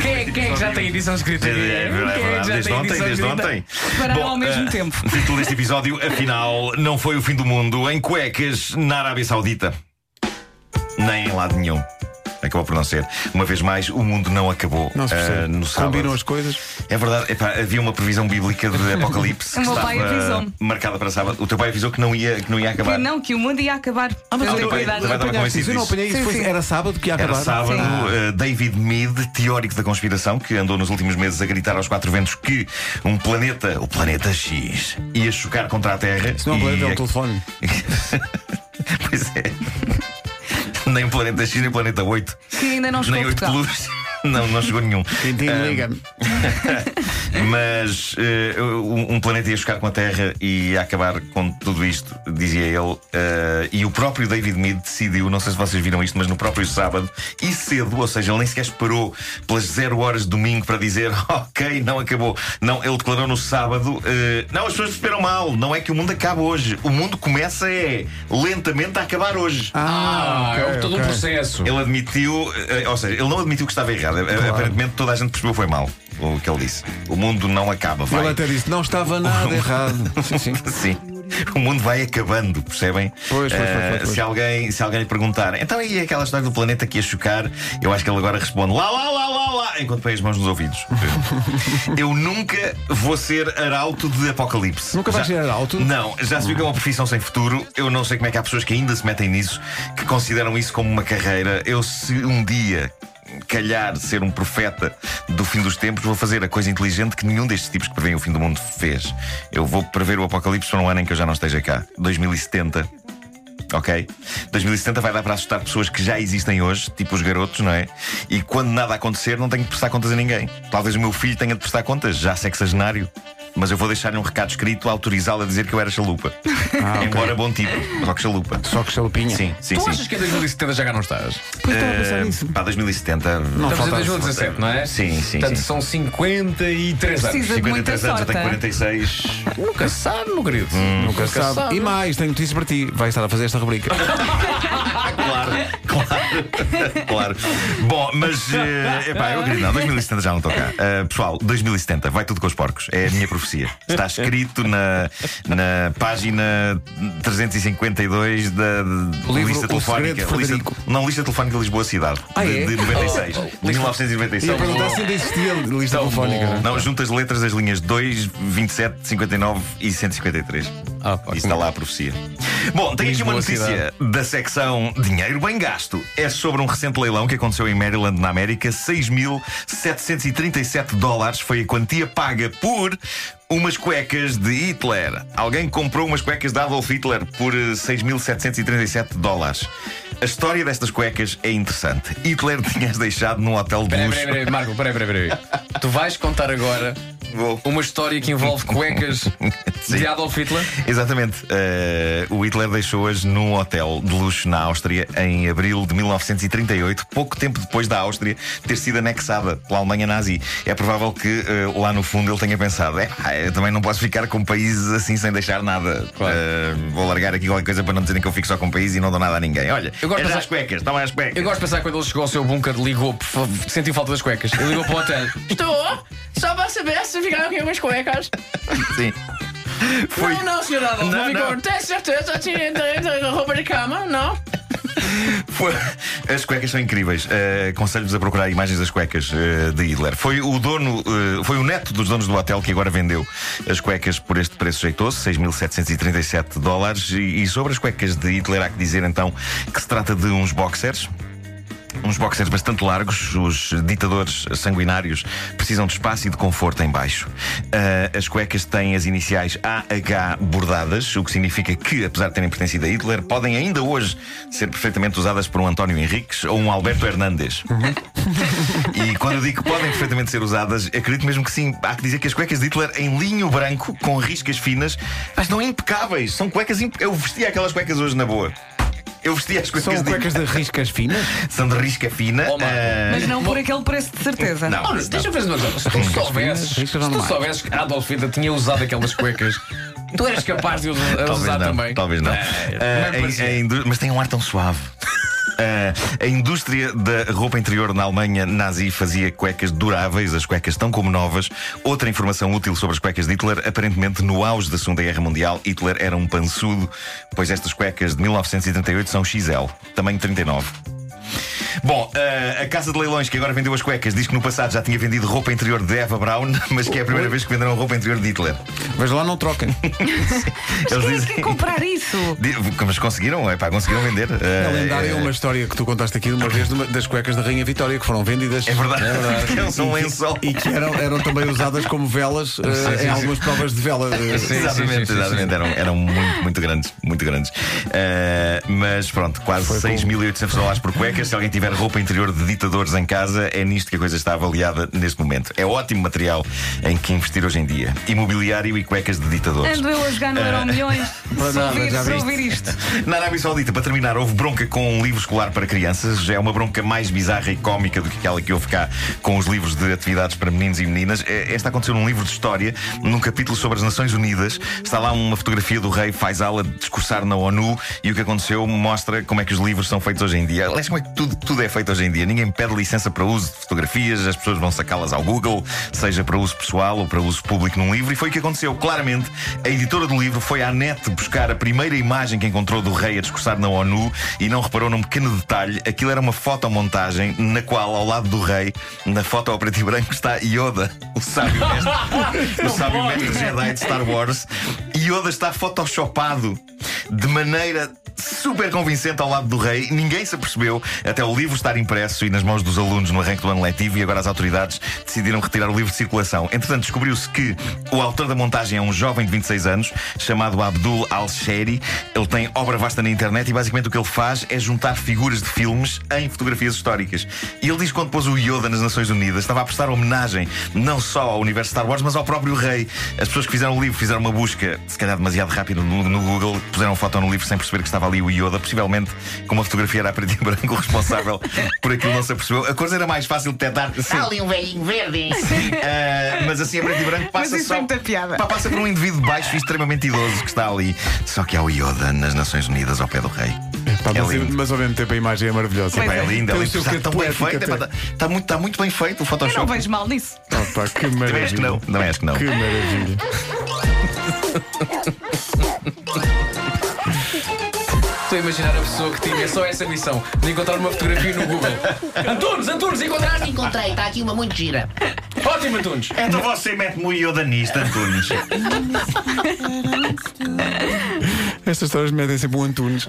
Quem, é- quem é que já tem edição escrita? É, é verdade, Quem é que já desde tem ontem, edição desde escrita? ontem. Pararam ao mesmo eh, tempo. O título deste episódio, afinal, não foi o fim do mundo em cuecas na Arábia Saudita. Nem em lado nenhum. Acabou por não ser. Uma vez mais, o mundo não acabou Não se percebe. no sábado. Combinam as coisas. É verdade, epá, havia uma previsão bíblica de apocalipse O que meu estava pai avisou-me. marcada para sábado. O teu pai avisou que não ia, que não ia acabar. Que não, que o mundo ia acabar. Ah, mas Eu cuidado. não apanhei isso. Sim, Foi- sim. Era sábado que ia Era acabar. sábado, Sim. eh, David Mead, teórico da conspiração, que andou nos últimos meses a gritar aos quatro ventos que um planeta, o planeta X, ia chocar contra a Terra. Se não é planeta, é e um telefone. pois é. Nem planeta X, nem planeta 8. Que ainda não chegou Nem a 8 Portugal. plus. Não, não chegou nenhum. Quintinho, Ah, liga-me. Mas eh, um, um planeta ia chocar com a Terra e ia acabar com tudo isto, dizia ele. eh, e o próprio David Mead decidiu, não sei se vocês viram isto, mas no próprio sábado, e cedo, ou seja, ele nem sequer esperou pelas zero horas de domingo para dizer ok, não acabou. Não, ele declarou no sábado: eh, não, as pessoas esperam mal, não é que o mundo acabe hoje. O mundo começa é lentamente a acabar hoje. Ah, ok, é todo um ok. processo. Ele admitiu, eh, ou seja, ele não admitiu que estava errado. Eh, Aparentemente toda a gente percebeu foi mal o que ele disse. O mundo não acaba, vai. Ele até disse: não estava nada errado. Sim, sim. Sim. O mundo vai acabando, percebem? Pois, pois, pois, Eh, pois. Se, alguém, se alguém lhe perguntar, então aí aquela história do planeta que ia chocar, eu acho que ele agora responde lá, lá, lá, lá, lá, enquanto põe as mãos nos ouvidos. eu nunca vou ser arauto de apocalipse. Nunca vais ser arauto? Não, já se viu que é uma profissão sem futuro. Eu não sei como é que há pessoas que ainda se metem nisso, que consideram isso como uma carreira. Eu, se um dia calhar ser um profeta do fim dos tempos, vou fazer a coisa inteligente que nenhum destes tipos que prevêem o fim do mundo fez. Eu vou prever o apocalipse para um ano em que eu já não esteja cá 2070. Ok? 2070 vai dar para assustar pessoas que já existem hoje, tipo os garotos, não é? E quando nada acontecer, não tenho de prestar contas a ninguém. Talvez o meu filho tenha de prestar contas, já sexagenário. Mas eu vou deixar-lhe um recado escrito a autorizá-lo a dizer que eu era chalupa. Ah. Embora bom tipo, só que chalupa. Só que chalupinha. Sim, sim, Tu sim. achas que em 2070 já cá não estás? Pois estava a pensar Eh, nisso. Para 2070. Não Estamos em falta- 2017, não é? Sim, sim, Portanto, sim. são 53 anos. Precisa de muita 53 anos, eu tenho sorte. 46. Nunca sabe, meu querido. Nunca sabe. E mais, tenho notícias para ti. Vai estar a fazer esta rubrica. Claro, claro, claro. Bom, mas eh, epá, eu acredito, não, 2070 já não estou cá. Eh, pessoal, 2070, vai tudo com os porcos. É a minha profecia. Está escrito na, na página 352 da de- livro lista telefónica. Lista, não, lista telefónica de Lisboa Cidade. Ah, de, é? de 96. Oh, oh, de lista- 1996. Ia perguntar se ainda existia lista Tão telefónica. bom. não é? Não, junta as letras das linhas 2, 27, 59 e 153. Ah, pá, Isso está lá a profecia. Bom, tenho aqui uma notícia da secção Dinheiro Bem Gasto. É sobre um recente leilão que aconteceu em Maryland, na América. 6.737 dólares foi a quantia paga por umas cuecas de Hitler. Alguém comprou umas cuecas de Adolf Hitler por eh, 6.737 dólares. A história destas cuecas é interessante. Hitler tinha-as deixado num hotel de Peraí, luxo. peraí, peraí, Marco, peraí, peraí, peraí. Tu vais contar agora Vou. uma história que envolve cuecas Sim. de Adolf Hitler? Exatamente. Eh, o Hitler deixou-as num hotel de luxo na Áustria em abril de 1938, pouco tempo depois da Áustria ter sido anexada pela Alemanha nazi. É provável que eh, lá no fundo ele tenha pensado: é, eu também não posso ficar com países assim sem deixar nada. Claro. Eh, vou largar aqui qualquer coisa para não dizerem que eu fico só com um país e não dou nada a ninguém. Olha, Eu gosto é pensar- as cuecas, toma as cuecas. Eu gosto de pensar quando ele chegou ao seu bunker, ligou, por favor, sentiu falta das cuecas. Ele ligou para o hotel. Estou! Só para saber se ficaram aqui umas cuecas. Sim. Foi. Não, não, senhor Adolf, Não, ficou. não. Tem certeza? Tinha tinha roupa de cama? Não? Foi- As cuecas são incríveis. Uh, Aconselho-vos a procurar imagens das cuecas uh, de Hitler. Foi o dono, uh, foi o neto dos donos do hotel que agora vendeu as cuecas por este preço jeitoso, 6.737 dólares. E, e sobre as cuecas de Hitler há que dizer então que se trata de uns boxers. Uns boxers bastante largos, os ditadores sanguinários precisam de espaço e de conforto em baixo. Ah, as cuecas têm as iniciais AH bordadas, o que significa que, apesar de terem pertencido a Hitler, podem ainda hoje ser perfeitamente usadas por um António Henriques ou um Alberto Hernandes. e quando eu digo que podem perfeitamente ser usadas, acredito mesmo que sim. Há que dizer que as cuecas de Hitler em linho branco, com riscas finas, mas estão impecáveis. São cuecas. impe- Eu vestia aquelas cuecas hoje na boa. Eu vestia as cuecas São de cuecas de riscas finas? são de risca fina. Oh, Marco. ah, Mas não por aquele preço de certeza. Não. Olha, deixa-me fazer uma coisa. Se tu soubesses, se riscas tu normais. soubesses que Adolf Hitler tinha usado aquelas cuecas, tu eras capaz de usar, talvez não, também. Talvez não. É, Ah, é em- parecia. em du- mas tem um ar tão suave. Ah, a indústria da roupa interior na Alemanha nazi fazia cuecas duráveis, as cuecas tão como novas. Outra informação útil sobre as cuecas de Hitler: aparentemente, no auge da Segunda Guerra Mundial, Hitler era um pançudo, pois estas cuecas de 1938 são XL, tamanho 39. Bom, uh, a Casa de Leilões, que agora vendeu as cuecas, diz que no passado já tinha vendido roupa interior de Eva Braun, mas que é a primeira vez que venderam roupa interior de Hitler. Veja lá, não troquem. Mas quem é que quer comprar isso? Mas conseguiram, epá, conseguiram vender. É Uh, lendária é- uma história que tu contaste aqui de uma vez das cuecas da Rainha Vitória que foram vendidas. É verdade. É são um lençol. E que eram, eram também usadas como velas eh, em algumas provas de vela. eh, Sim, exatamente, sim, sim, sim, exatamente. Eram, eram muito, muito grandes, muito grandes. Uh, mas pronto, quase Foi 6.800 dólares por cuecas. Se alguém tiver roupa interior de ditadores em casa, é nisto que a coisa está avaliada neste momento. É ótimo material em que investir hoje em dia. Imobiliário e cuecas de ditadores. Ando eu a jogar no Euro Milhões. Para Se ouvir, isto. Na Arábia Saudita, para terminar, houve bronca com um livro escolar para crianças. Já é uma bronca mais bizarra e cómica do que aquela que houve cá com os livros de atividades para meninos e meninas. Eh, Esta aconteceu num livro de história, num capítulo sobre as Nações Unidas. Está lá uma fotografia do rei Faisal a discursar na ONU e o que aconteceu mostra como é que os livros são feitos hoje em dia. Aliás, como é que tudo, tudo é feito hoje em dia. Ninguém pede licença para uso de fotografias, as pessoas vão sacá-las ao Google, seja para uso pessoal ou para uso público num livro. E foi o que aconteceu. Claramente, a editora do livro foi à net buscar a primeira imagem que encontrou do rei a discursar na ONU e não reparou num pequeno detalhe. Aquilo era uma fotomontagem na qual, ao lado do rei, na foto ao preto e branco, está Yoda, o sábio mestre, o sábio mestre Jedi de Star Wars. Yoda está photoshopado de maneira super convincente ao lado do rei. Ninguém se apercebeu até o livro estar impresso e nas mãos dos alunos no arranque do ano letivo e agora as autoridades decidiram retirar o livro de circulação. Entretanto, descobriu-se que o autor da montagem é um jovem de 26 anos chamado Abdul Al-Sheri. Ele tem obra vasta na internet e basicamente o que ele faz é juntar figuras de filmes em fotografias históricas. E ele diz que quando pôs o Yoda nas Nações Unidas estava a prestar homenagem não só ao universo Star Wars, mas ao próprio rei. As pessoas que fizeram o livro fizeram uma busca, se calhar demasiado rápida, no, no Google, puseram foto no livro sem perceber que estava ali o Yoda, possivelmente com uma fotografia era a preto e branco, o responsável por aquilo não se apercebeu. A coisa era mais fácil de detectar. Está ali um velhinho verde. Ah, mas assim a preto e branco passa Mas isso só. é. Pá, passa por um indivíduo baixo e extremamente idoso que está ali. Só que há o Yoda nas Nações Unidas ao pé do rei. Pá, É mas, lindo. mas ao mesmo tempo a imagem é maravilhosa. Pá, é é. é seu Está tão bem epá, Está, está muito, está muito bem feito o Eu Photoshop. não vejo mal nisso. Oh, pá, que Também acho que maravilha. não. Também acho que não. Que maravilha. Estou a imaginar a pessoa que tinha só essa missão de encontrar uma fotografia no Google. Antunes, Antunes, encontraste? Encontrei, está aqui uma muito gira. Ótimo, Antunes. Então você mete-me o Yoda nisto, Antunes. Estas histórias metem sempre um Antunes.